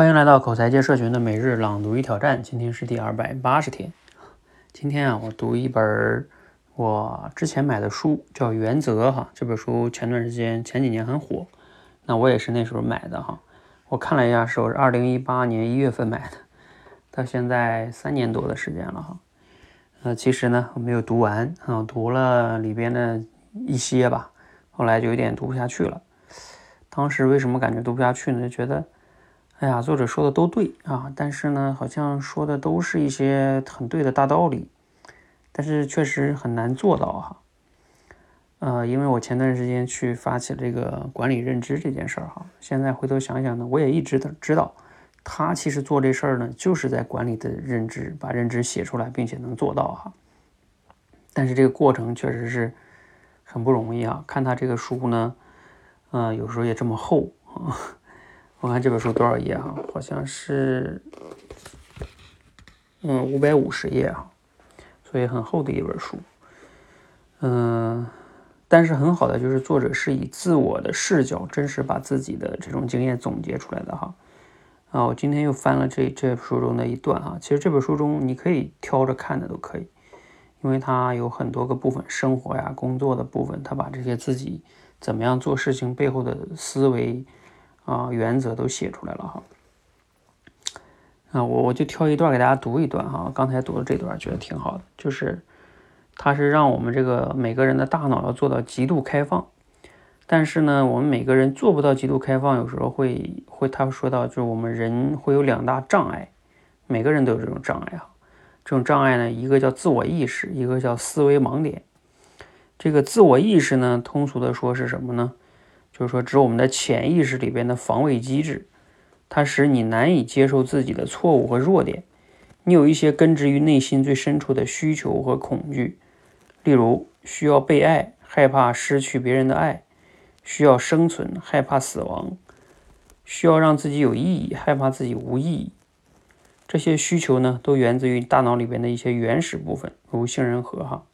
欢迎来到口才界社群的每日朗读与挑战，今天是第二百八十天。今天啊，我读一本我之前买的书，叫《原则》哈。这本书前段时间前几年很火，那我也是那时候买的哈。我看了一下，是我是二零一八年一月份买的，到现在三年多的时间了哈。呃，其实呢，我没有读完啊，读了里边的一些吧，后来就有点读不下去了。当时为什么感觉读不下去呢？就觉得。哎呀，作者说的都对啊，但是呢，好像说的都是一些很对的大道理，但是确实很难做到哈。呃，因为我前段时间去发起了这个管理认知这件事儿哈，现在回头想想呢，我也一直的知道，他其实做这事儿呢，就是在管理的认知，把认知写出来，并且能做到哈。但是这个过程确实是很不容易啊。看他这个书呢，呃，有时候也这么厚啊。我看这本书多少页哈？好像是，嗯，五百五十页哈，所以很厚的一本书。嗯，但是很好的就是作者是以自我的视角，真实把自己的这种经验总结出来的哈。啊，我今天又翻了这这书中的一段哈。其实这本书中你可以挑着看的都可以，因为它有很多个部分，生活呀、工作的部分，他把这些自己怎么样做事情背后的思维。啊，原则都写出来了哈。啊，我我就挑一段给大家读一段哈。刚才读的这段觉得挺好的，就是他是让我们这个每个人的大脑要做到极度开放，但是呢，我们每个人做不到极度开放，有时候会会他说到，就是我们人会有两大障碍，每个人都有这种障碍哈。这种障碍呢，一个叫自我意识，一个叫思维盲点。这个自我意识呢，通俗的说是什么呢？就是说，指我们的潜意识里边的防卫机制，它使你难以接受自己的错误和弱点。你有一些根植于内心最深处的需求和恐惧，例如需要被爱，害怕失去别人的爱；需要生存，害怕死亡；需要让自己有意义，害怕自己无意义。这些需求呢，都源自于大脑里边的一些原始部分，如杏仁核哈。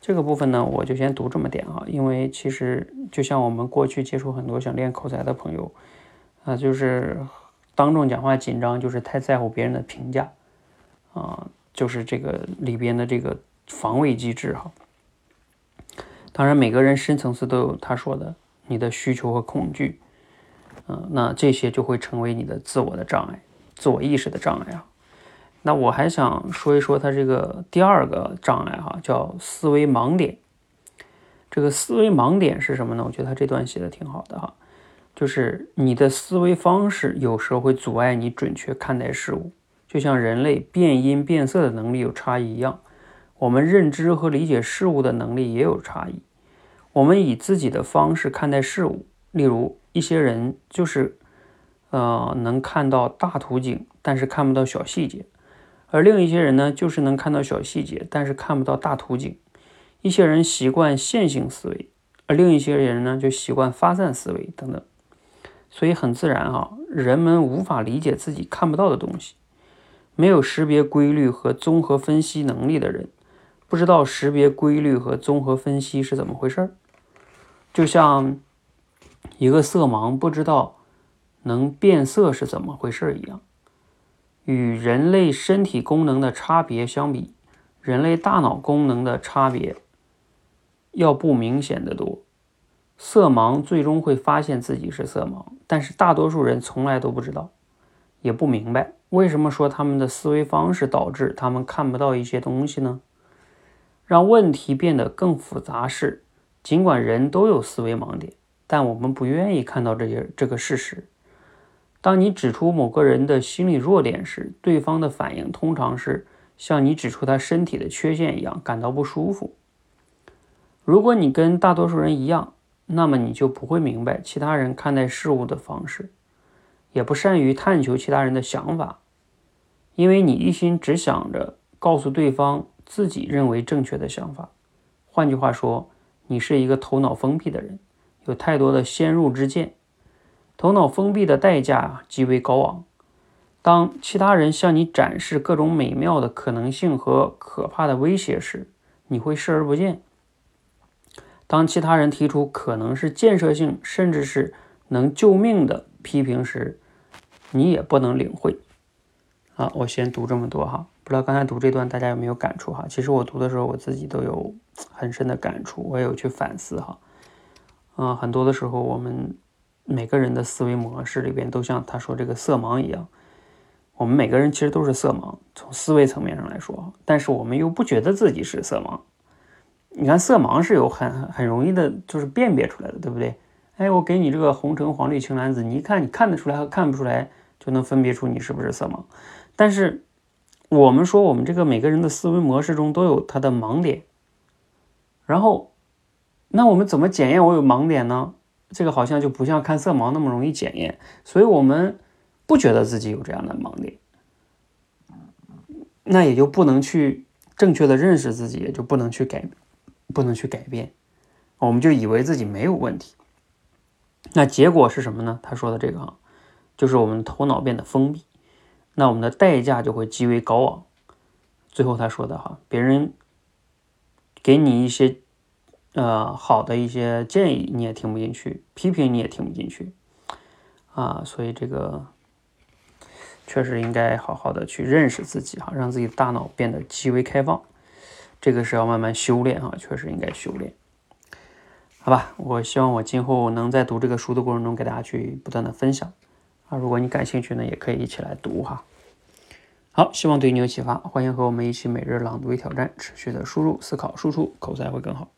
这个部分呢，我就先读这么点啊，因为其实就像我们过去接触很多想练口才的朋友，啊，就是当众讲话紧张，就是太在乎别人的评价，啊，就是这个里边的这个防卫机制哈。当然，每个人深层次都有他说的你的需求和恐惧，嗯，那这些就会成为你的自我的障碍，自我意识的障碍啊。那我还想说一说他这个第二个障碍哈，叫思维盲点。这个思维盲点是什么呢？我觉得他这段写的挺好的哈，就是你的思维方式有时候会阻碍你准确看待事物，就像人类变音变色的能力有差异一样，我们认知和理解事物的能力也有差异。我们以自己的方式看待事物，例如一些人就是呃能看到大图景，但是看不到小细节。而另一些人呢，就是能看到小细节，但是看不到大图景。一些人习惯线性思维，而另一些人呢，就习惯发散思维等等。所以很自然哈，人们无法理解自己看不到的东西。没有识别规律和综合分析能力的人，不知道识别规律和综合分析是怎么回事儿。就像一个色盲不知道能变色是怎么回事儿一样。与人类身体功能的差别相比，人类大脑功能的差别要不明显的多。色盲最终会发现自己是色盲，但是大多数人从来都不知道，也不明白为什么说他们的思维方式导致他们看不到一些东西呢？让问题变得更复杂是，尽管人都有思维盲点，但我们不愿意看到这些这个事实。当你指出某个人的心理弱点时，对方的反应通常是像你指出他身体的缺陷一样感到不舒服。如果你跟大多数人一样，那么你就不会明白其他人看待事物的方式，也不善于探求其他人的想法，因为你一心只想着告诉对方自己认为正确的想法。换句话说，你是一个头脑封闭的人，有太多的先入之见。头脑封闭的代价极为高昂。当其他人向你展示各种美妙的可能性和可怕的威胁时，你会视而不见；当其他人提出可能是建设性甚至是能救命的批评时，你也不能领会。啊，我先读这么多哈，不知道刚才读这段大家有没有感触哈？其实我读的时候我自己都有很深的感触，我也有去反思哈。嗯，很多的时候我们每个人的思维模式里边都像他说这个色盲一样，我们每个人其实都是色盲，从思维层面上来说，但是我们又不觉得自己是色盲。你看色盲是有很很容易的，就是辨别出来的，对不对？哎，我给你这个红橙黄绿青蓝紫，你一看你看得出来和看不出来，就能分别出你是不是色盲。但是，我们说我们这个每个人的思维模式中都有他的盲点，然后，那我们怎么检验我有盲点呢？这个好像就不像看色盲那么容易检验，所以我们不觉得自己有这样的盲点，那也就不能去正确的认识自己，也就不能去改，不能去改变，我们就以为自己没有问题，那结果是什么呢？他说的这个哈，就是我们头脑变得封闭。那我们的代价就会极为高昂。最后他说的哈，别人给你一些呃好的一些建议，你也听不进去；批评你也听不进去啊。所以这个确实应该好好的去认识自己哈，让自己大脑变得极为开放。这个是要慢慢修炼哈，确实应该修炼。好吧，我希望我今后能在读这个书的过程中给大家去不断的分享。啊，如果你感兴趣呢，也可以一起来读哈。好，希望对你有启发，欢迎和我们一起每日朗读与挑战，持续的输入、思考、输出，口才会更好。